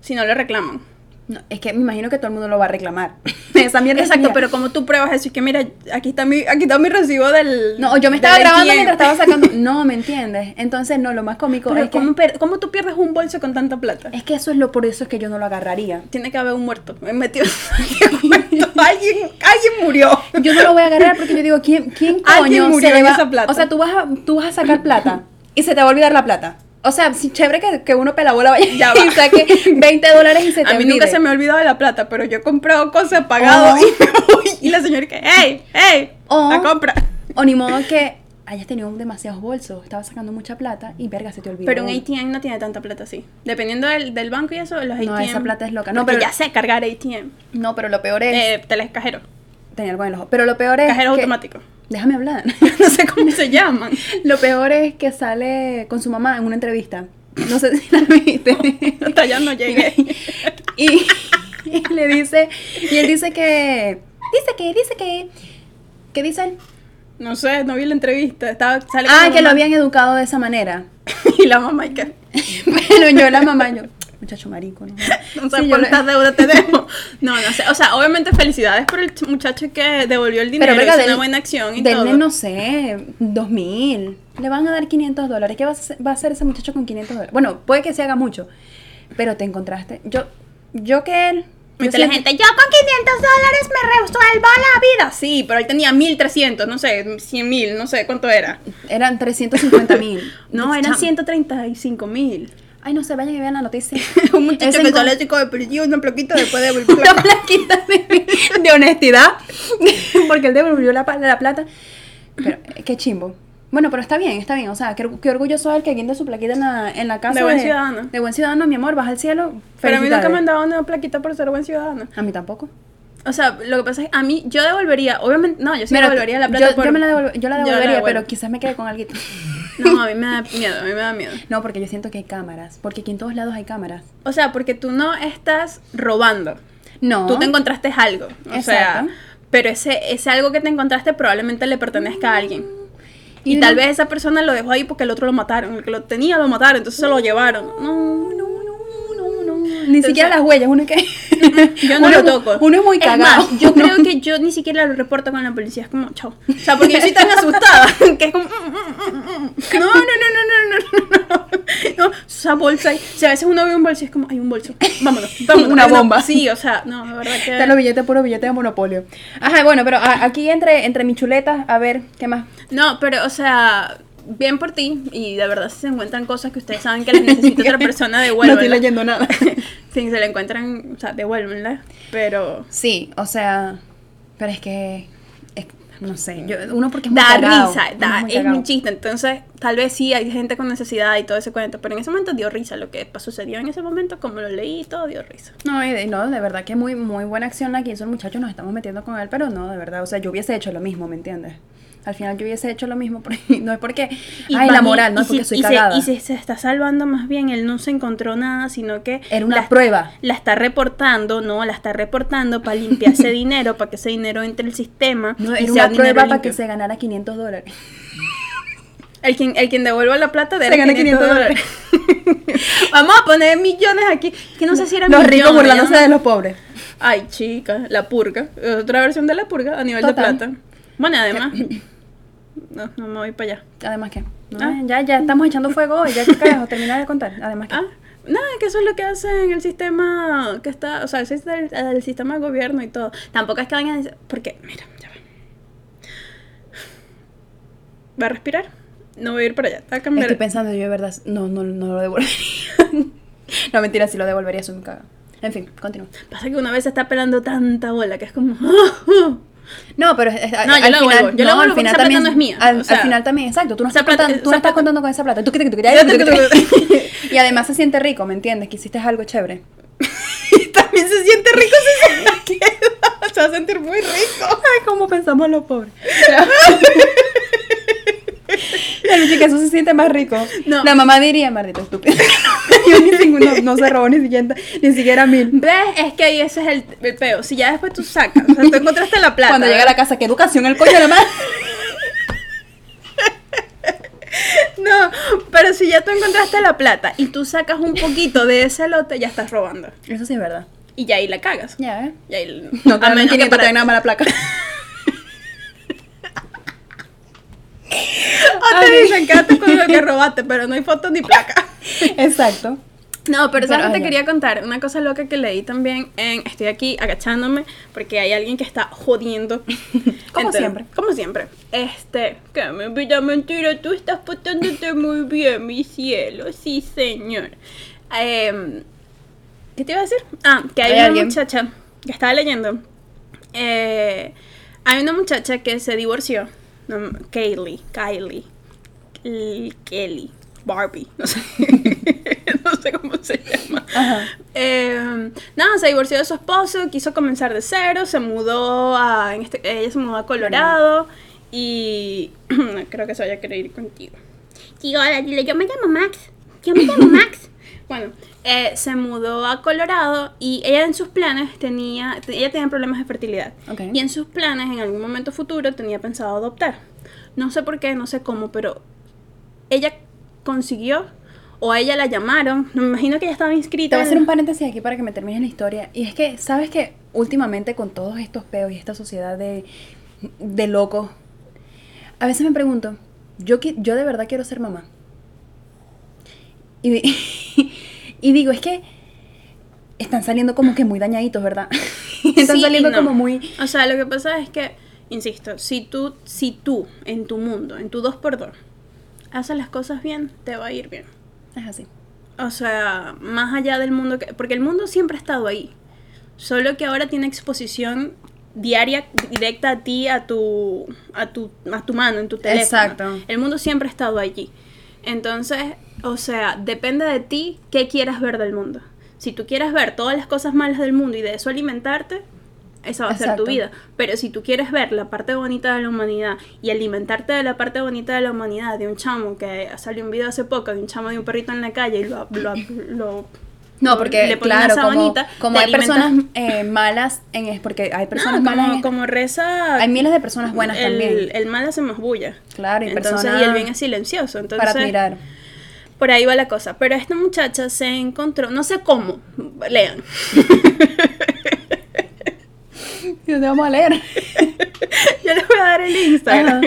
Si no le reclaman. No, es que me imagino que todo el mundo lo va a reclamar. Esa mierda es Exacto, pero como tú pruebas eso y que mira, aquí está mi, aquí está mi recibo del. No, yo me estaba grabando ATM. mientras estaba sacando. No, ¿me entiendes? Entonces, no, lo más cómico Pero es que, ¿cómo, per- cómo tú pierdes un bolso con tanta plata? es que eso es lo por eso es que yo no lo agarraría. Tiene que haber un muerto. Me metió. alguien, alguien murió. Yo no lo voy a agarrar porque yo digo, ¿quién, quién Alguien coño murió se le va- esa plata. O sea, tú vas, a, tú vas a sacar plata y se te va a olvidar la plata. O sea, sí, chévere que, que uno pelabola vaya Ya y saque 20 dólares y se te A mí nunca se me ha olvidado la plata, pero yo he comprado cosas, pagado Oh. y. Y la señora que, ¡hey! ¡hey! Oh. La compra. O ni modo que hayas tenido demasiados bolsos, estabas sacando mucha plata y verga, se te olvidó. Pero un ATM no tiene tanta plata así. Dependiendo del, del banco y eso, los ATM. No, esa plata es loca. No, pero ya sé cargar ATM. No, pero lo peor es... Eh, algo en el ojo. Pero lo peor es Cajero que- automático. Déjame hablar. no sé cómo se llaman. Lo peor es que sale con su mamá en una entrevista. No sé si la viste. Hasta allá no llegué. y, y le dice, y él dice que, dice que, dice que, ¿qué dice él? No sé, no vi la entrevista. Estaba, sale Ah, que lo habían educado de esa manera. y la mamá, y que. Pero yo la mamá, yo, muchacho marico, ¿no? No sé Sí, cuántas deudas tenemos. No, no sé. O sea, obviamente felicidades por el ch- muchacho que devolvió el dinero. verga, es del- una buena acción y denle, todo. no sé, dos mil. Le van a dar 500 dólares. ¿Qué va a, hacer, va a hacer ese muchacho con 500 dólares? Bueno, puede que se haga mucho. Pero te encontraste. Yo, yo que él, Yo la gente, yo con 500 dólares me resuelvo la vida. Sí, pero él tenía 1300, no sé, 100 mil, no sé cuánto era. Eran 350 mil. No, eran 135 mil. Ay, no se vayan y vean la noticia. Un muchacho que sale así como de perdido, una plaquita después de volver Una plaquita de, de honestidad. Porque él devolvió la, la plata. Pero, eh, qué chimbo. Bueno, pero está bien, está bien. O sea, qué, qué orgulloso es el que guinde su plaquita en la, en la casa. De buen ciudadano. De buen ciudadano, mi amor, baja al cielo. Pero a mí nunca me han dado una plaquita por ser buen ciudadano. A mí tampoco. O sea, lo que pasa es que a mí, yo devolvería, obviamente, no, yo sí Mira, devolvería la plata yo, por... yo me la yo la devolvería, pero quizás me quede con algo. No, a mí me da miedo, a mí me da miedo. No, porque yo siento que hay cámaras. Porque aquí en todos lados hay cámaras. O sea, porque tú no estás robando. No. Tú te encontraste algo. O sea, pero ese, ese algo que te encontraste probablemente le pertenezca a alguien. Y, Y tal no- vez esa persona lo dejó ahí porque el otro lo mataron. El que lo tenía lo mataron, entonces se lo llevaron. No, no. Ni Entonces, siquiera las huellas, uno que. Yo no uno lo toco. Uno es muy Es cagado. más, yo creo que yo ni siquiera lo reporto con la policía. Es como, chao. O sea, porque yo soy tan asustada que es como. mm, mm, mm. No, no, no, no, no, no, no. No, esa bolsa ahí. O sea, a veces uno ve un bolso y es como, hay un bolso. Vámonos, vámonos. Una bomba. Sí, o sea, no, de verdad que. Están los billetes, puro billete de monopolio. Ajá, bueno, pero aquí entre, entre mi chuleta, a ver, ¿qué más? No, pero, o sea, bien por ti. Y de verdad, si se encuentran cosas que ustedes saben que las necesita otra persona, No devuélvanlas. estoy leyendo nada. si se la encuentran, o sea, devuélvenla. Pero. Sí, o sea, pero es que, es- no sé, yo, uno porque es muy Da cagado, risa, da- muy es cagado. un chiste. Entonces, tal vez sí hay gente con necesidad y todo ese cuento. Pero en ese momento dio risa. Lo que sucedió en ese momento, como lo leí, y todo dio risa. No, y de, no, de verdad que muy, muy buena acción la que hizo el muchacho, nos estamos metiendo con él, pero no, de verdad, o sea, yo hubiese hecho lo mismo, ¿me entiendes? Al final yo hubiese hecho lo mismo, porque, no es porque, Y ay, la moral, no es porque soy y se- cagada. y se, se está salvando más bien, él no se encontró nada, sino que... Era una la- prueba. La está reportando, no, la está reportando para limpiarse dinero, para que ese dinero entre el sistema. No, y era una prueba para que se ganara 500 dólares. El quien, el quien devuelva la plata de Se gana 500 Vamos a poner millones aquí. Que no sé si eran Los ricos millones, burlándose ya. de los pobres. Ay, chica, la purga. Otra versión de la purga a nivel Total. de plata. Bueno, además. No, no me voy para allá. Además que, no, Ah. ya, ya estamos echando fuego hoy, ya que carajo, terminar de contar. Además que, Ah, nada, que eso es lo que hacen el sistema que está, o sea, el, sistema- el sistema de gobierno y todo. Tampoco es que vayan a decir, porque, mira, ya va. ¿Va a respirar? No voy a ir para allá. A cambiar. estoy pensando, yo de verdad, no, no, no lo devolvería. no, mentira, si lo devolvería, soy muy cagada. En fin, continúa. Pasa que una vez se está pelando tanta bola que es como. No, pero es- No, yo al la final. Yo no, al final esa plata también, no es mía. Al, O sea, al final también, exacto. Tú no estás, plata- contando, tú no estás contando con esa plata. Tú, tuc, tuc. y además se siente rico, ¿me entiendes? Que hiciste algo chévere. También se siente rico si se queda. Se va a sentir muy rico. Ay, cómo pensamos los pobres. La Luchi, que eso se siente más rico. No. La mamá diría, maldito estúpido. Yo ni siquiera, no, no se robó ni siquiera, ni siquiera mil. ¿Ves? Es que ahí ese es el, el peo. Si ya después tú sacas, o sea, tú encontraste la plata. Cuando llega a la casa, ¿qué educación el coño de la madre? No, pero si ya tú encontraste la plata y tú sacas un poquito de ese lote, ya estás robando. Eso sí es verdad. Y ya ahí la cagas. Ya, ¿eh? Y ahí, No a te dan menos que 500, para- nada mala placa. O te dicen, quédate con lo que robaste, pero no hay foto ni placa. Exacto. No, pero Pero, ¿sabes qué ay, te quería contar? Una cosa loca que leí también en... Estoy aquí agachándome porque hay alguien que está jodiendo. Como siempre. Como siempre. Este... Que me pida mentira, tú estás portándote muy bien, mi cielo. Sí, señor. Em, ¿Qué te iba a decir? Ah, que hay, Hay una alguien. muchacha que estaba leyendo. eh, hay una muchacha que se divorció. No, Kaylee. Kylie. Kelly. Barbie. No sé. no sé cómo se llama. Ajá. Eh, nada, se divorció de su esposo, quiso comenzar de cero, se mudó a. En este, ella se mudó a Colorado y. creo que se vaya a querer ir contigo. Sí, hola, dile, yo me llamo Max. Yo me llamo Max. bueno, eh, se mudó a Colorado y ella en sus planes tenía. Ella tenía problemas de fertilidad. Ok. Y en sus planes, en algún momento futuro, tenía pensado adoptar. No sé por qué, no sé cómo, pero ella consiguió. O a ella la llamaron. Me imagino que ella estaba Te inscrita. voy a hacer un paréntesis aquí para que me termines la historia. Y es que, ¿sabes que Últimamente con todos estos peos y esta sociedad de, de locos, a veces me pregunto, yo, yo de verdad quiero ser mamá. Y, di- y digo, es que están saliendo como que muy dañaditos, ¿verdad? están Sí saliendo no. como muy... O sea, lo que pasa es que, insisto, si tú, si tú en tu mundo, en tu 2x2, haces las cosas bien, te va a ir bien. Es así. O sea, más allá del mundo que... Porque el mundo siempre ha estado ahí. Solo que ahora tiene exposición diaria directa a ti, a tu, a tu, a tu mano, en tu teléfono. Exacto. El mundo siempre ha estado allí. Entonces, o sea, depende de ti qué quieras ver del mundo. Si tú quieres ver todas las cosas malas del mundo y de eso alimentarte, esa va a ser Exacto. tu vida. Pero si tú quieres ver la parte bonita de la humanidad y alimentarte de la parte bonita de la humanidad, de un chamo que salió un video hace poco de un chamo de un perrito en la calle y lo, lo, lo- No, porque le claro, como, como hay alimentas- personas eh, malas en es porque hay personas No, malas como, en como reza hay miles de personas buenas el, también el mal hace más bulla. Claro, y Entonces, personas y el bien es silencioso. Entonces, para admirar. por ahí va la cosa. Pero esta muchacha se encontró, no sé cómo, lean. Yo te vamos a leer. Yo les voy a dar el Instagram.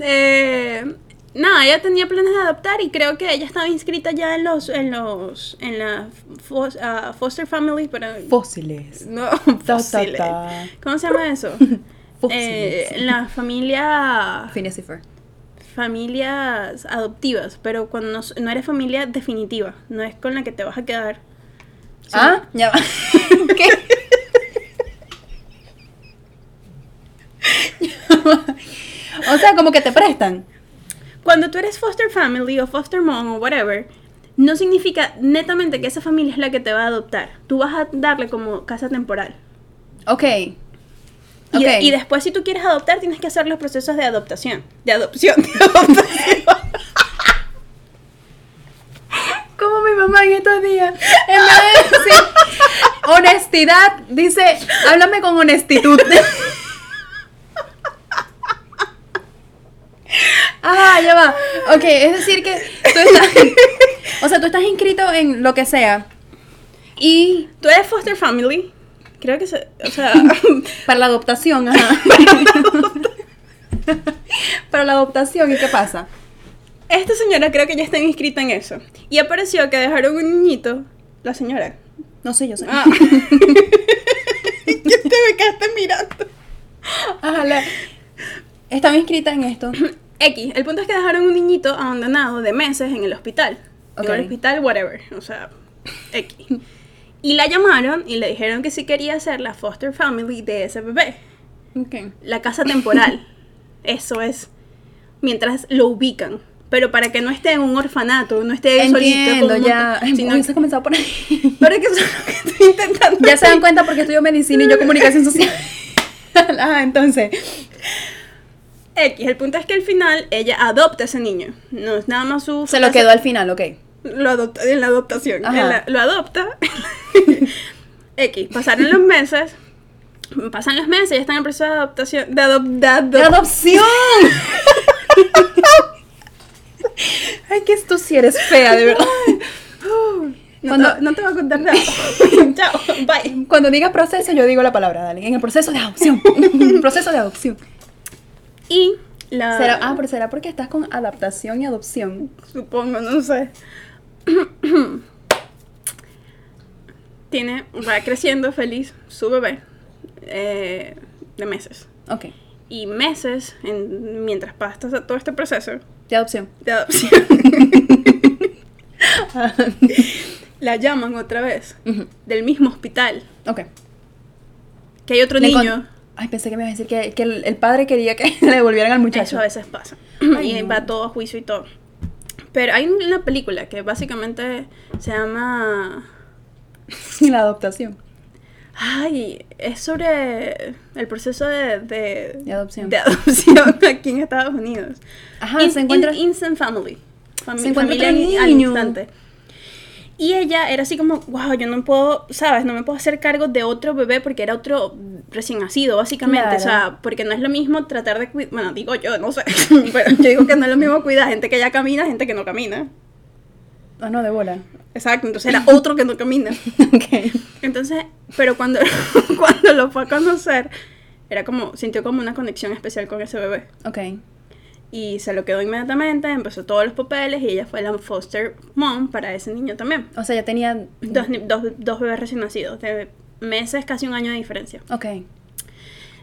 Eh, nada, ella tenía planes de adoptar y creo que ella estaba inscrita ya en los, en los, en la fos- ah, foster family, pero Fósiles. no, Ta, fósiles. ta. ¿Cómo se llama eso? Fósiles. Eh, en la familia Phineas y familias adoptivas, pero cuando no, no eres familia definitiva, no es con la que te vas a quedar. Ah, ya va. ¿Qué? o sea, como que te prestan. Cuando tú eres foster family o foster mom o whatever, no significa netamente que esa familia es la que te va a adoptar. Tú vas a darle como casa temporal. Ok. Y, Ok. y después si tú quieres adoptar, tienes que hacer los procesos de adoptación. De adopción, de adoptación. Como mi mamá en estos días. En vez de decir honestidad, dice, háblame con honestitud. Ah, ya va. Ok, es decir que tú estás, o sea, tú estás inscrito en lo que sea y Tú eres foster family. Creo que se, o sea, para la adoptación, ajá. Para la adoptación, ¿y qué pasa? esta señora creo que ya está inscrita en eso. Y apareció que dejaron un niñito, la señora. No sé, yo sé. Ah. ya te me quedaste mirando. Ajá, la- Estaba inscrita en esto. X, el punto es que dejaron un niñito abandonado de meses en el hospital. Ok. En el hospital, whatever. O sea, X. Y la llamaron y le dijeron que si quería ser la foster family de ese bebé. Ok. La casa temporal. Eso es. Mientras lo ubican. Pero para que no esté en un orfanato, no esté solito. Entiendo, con un ya. Ay, sino hubiese comenzado por ahí. Pero es que eso es lo que estoy intentando. Ya se dan cuenta porque estudio medicina y yo comunicación social. ah, entonces. X, el punto es que al final ella adopta a ese niño. No es nada más su. Se lo quedó al final, ok. Lo adopta en la adoptación. En la- lo adopta. X, pasaron los meses. Pasan los meses, ya están en proceso de adoptación. De, adop- de adop- ¡De adopción! Ay, que tú sí eres fea, de verdad. No, Cuando- te, no te voy a contar nada. Chao, bye. Cuando digas proceso, yo digo la palabra, dale. En el proceso de adopción. proceso de adopción. Y la. ¿Será, ah, pero será porque estás con adaptación y adopción. Supongo, no sé. Tiene, va creciendo feliz su bebé eh, de meses. Ok. Y meses, en- mientras pasa todo este proceso De adopción. de adopción, la llaman otra vez del mismo hospital. Ok. Que hay otro Le niño. Ay, pensé que me ibas a decir que, que el, el padre quería que le devolvieran al muchacho. Eso a veces pasa. Ay, y no. va todo a juicio y todo. Pero hay una película que básicamente se llama. La adoptación. Ay, es sobre el proceso de, de, De adopción. de adopción aquí en Estados Unidos. Ajá, In- se encuentra. in- instant family. Fami- Se encuentra familia in- al niño. instante. Y ella era así como, wow, yo no puedo, ¿sabes? No me puedo hacer cargo de otro bebé porque era otro recién nacido, básicamente. O sea, Claro. porque no es lo mismo tratar de cuidar, bueno, digo yo, no sé, pero yo digo que no es lo mismo cuidar gente que ya camina, gente que no camina. Ah, no, de bola. Exacto, entonces era otro que no camina. ok. Entonces, pero cuando, cuando lo fue a conocer, era como, sintió como una conexión especial con ese bebé. Ok. y se lo quedó inmediatamente, empezó todos los papeles y ella fue la foster mom para ese niño también. O sea, ya tenía... Dos, dos, dos bebés recién nacidos, de meses, casi un año de diferencia. Ok.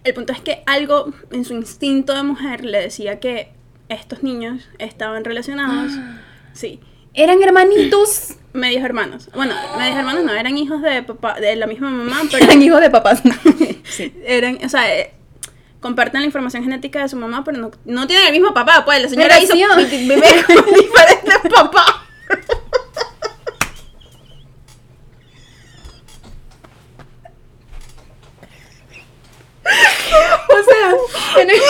El punto es que algo en su instinto de mujer le decía que estos niños estaban relacionados, sí, Eran hermanitos. medios hermanos. Bueno, medios hermanos no, eran hijos de papá, de la misma mamá, pero Eran hijos de papás. sí. eran, o sea, eh, comparten la información genética de su mamá, pero no, no tienen el mismo papá, pues la señora hizo bebés con diferentes papás. O sea, en el-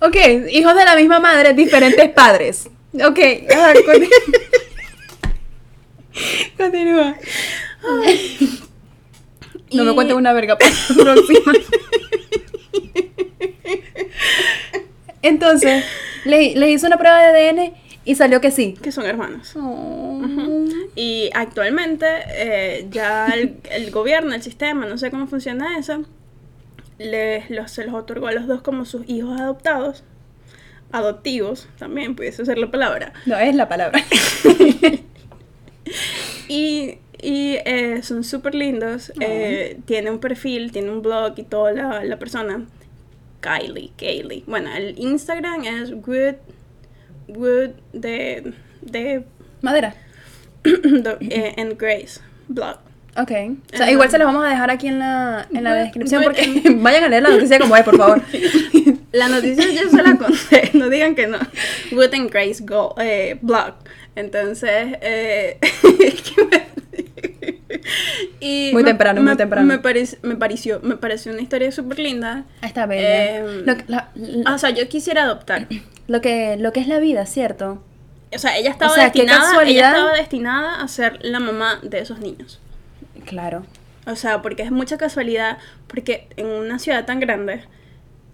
ok, hijos de la misma madre, diferentes padres. Ok, ajá, conti- continúa. No me cuentes una verga para la próxima. Entonces, le, le hizo una prueba de ADN y salió que sí. Que son hermanos. Oh. Y actualmente eh, ya el, el gobierno, el sistema, no sé cómo funciona eso, les, los, se los otorgó a los dos como sus hijos adoptados, adoptivos también, pudiese ser la palabra. No es la palabra. Y, y eh, son súper lindos, eh, tiene un perfil, tiene un blog y toda la, la persona. Kylie, Kaylee. Bueno, el Instagram es Wood, Wood de, de, Madera. de- eh, and Grace blog. Ok. O sea, igual se los vamos a dejar aquí en la, en la descripción porque vayan a leer la noticia como es, por favor. La noticia yo se la conté, no digan que no. Wood and Grace Go, eh, blog. Entonces, eh, ¿qué me- y Muy me- temprano, me, muy temprano. Me, parec- me pareció, me pareció una historia súper linda. Está bella. Em, lo, que- la- la- O sea, yo quisiera adoptar. lo que, lo que es la vida, ¿cierto? O sea, ella estaba O sea, destinada, ella estaba destinada a ser la mamá de esos niños. Claro. O sea, porque es mucha casualidad, porque en una ciudad tan grande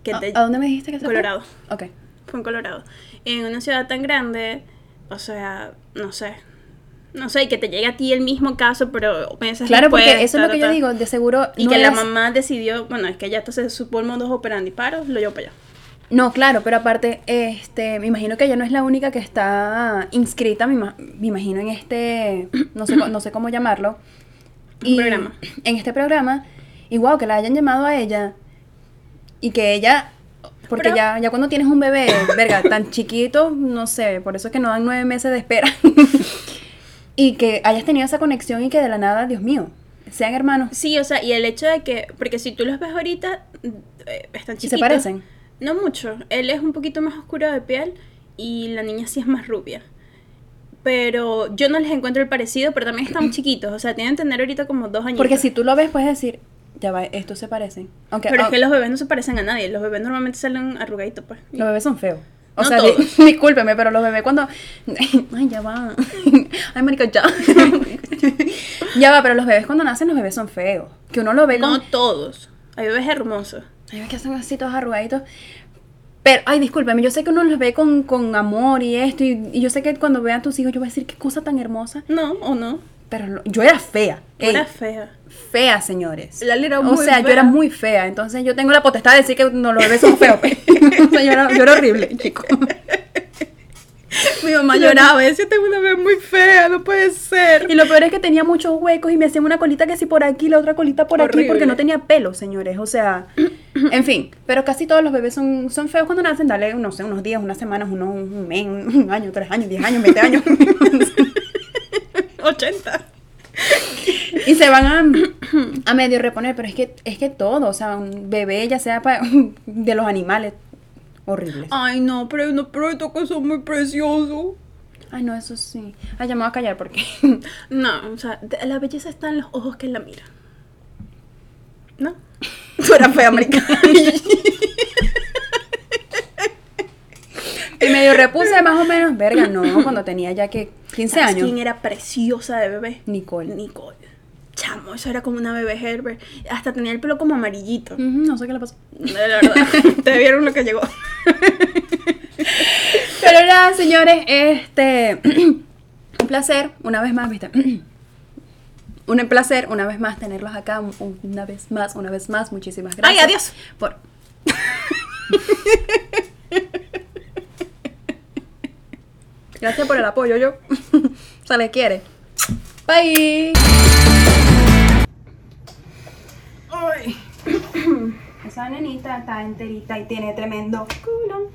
que ¿A, te, a dónde me dijiste que se fue? Colorado. Ok. fue en Colorado. En una ciudad tan grande, o sea, no sé. No sé, y que te llegue a ti el mismo caso, pero meses Claro, porque eso es lo que ta, yo digo, de seguro Y no que la mamá decidió, bueno, es que ya entonces supo el modus operandi, paro, lo llevo para allá. No, claro, pero aparte, este, me imagino que ella no es la única que está inscrita, me, me imagino, en este, no sé, no sé cómo llamarlo. Un programa. En este programa, y wow, que la hayan llamado a ella, y que ella, porque Pero- ya, ya cuando tienes un bebé, verga, tan chiquito, no sé, por eso es que no dan nueve meses de espera. y que hayas tenido esa conexión y que de la nada, Dios mío, sean hermanos. Sí, o sea, y el hecho de que, porque si tú los ves ahorita, eh, están ¿Y chiquitos. se parecen? No mucho. Él es un poquito más oscuro de piel y la niña sí es más rubia. Pero yo no les encuentro el parecido, pero también están chiquitos. O sea, tienen que tener ahorita como dos años. Porque si tú lo ves, puedes decir, ya va, estos se parecen. Aunque, Pero es ah, que los bebés no se parecen a nadie. Los bebés normalmente salen arrugaditos, pues. Los bebés son feos. O No sea, di- discúlpeme, pero los bebés cuando. Ay, ya va. Ay, marica, ya. ya va, pero los bebés cuando nacen, los bebés son feos. Que uno lo ve No con. todos. Hay bebés hermosos. Ay, bebés que son así todos arrugaditos. Pero, ay, discúlpeme, yo sé que uno los ve con, con amor y esto. Y, y yo sé que cuando vean tus hijos, yo voy a decir qué cosa tan hermosa. No, o no. Pero lo- yo era fea. Ey, Era fea. fea, señores. Lali era o sea, yo era muy fea. Entonces yo tengo la potestad de decir que no, los bebés son feos. o sea, yo era, yo era horrible, chicos. Mi mamá lloraba. Decía, tengo una bebé muy fea, no puede ser. Y lo peor es que tenía muchos huecos y me hacían una colita que sí por aquí, la otra colita por aquí, porque no tenía pelo, señores. O sea, en fin. Pero casi todos los bebés son, son feos cuando nacen. Dale, no sé, unos días, unas semanas, unos, un mes, un año, tres años, diez años, veinte años. 80. y se van a, a medio reponer. Pero es que, es que todo, o sea, un bebé, ya sea pa- de los animales, horribles. Ay, no, pero no, pero estos que son muy preciosos. Ay, no, eso sí. Ay, ya me voy a callar porque. No, o sea, la belleza está en los ojos que la miran. ¿No? Tú eras fea, marica. Y medio repuse más o menos, verga, no, cuando tenía ya que 15 ¿Sabes años. quién era preciosa de bebé? Nicole. Nicole. Chamo, eso era como una bebé Herbert. Hasta tenía el pelo como amarillito. No sé qué le pasó. De verdad. Te vieron lo que llegó. Pero nada, señores, este. un placer, una vez más, ¿viste? un placer, una vez más, tenerlos acá. un- Una vez más, una vez más. Muchísimas gracias. Ay, adiós. Por... Gracias por el apoyo, yo. Se les quiere. Bye. Ay. Esa nenita está enterita y tiene tremendo culo.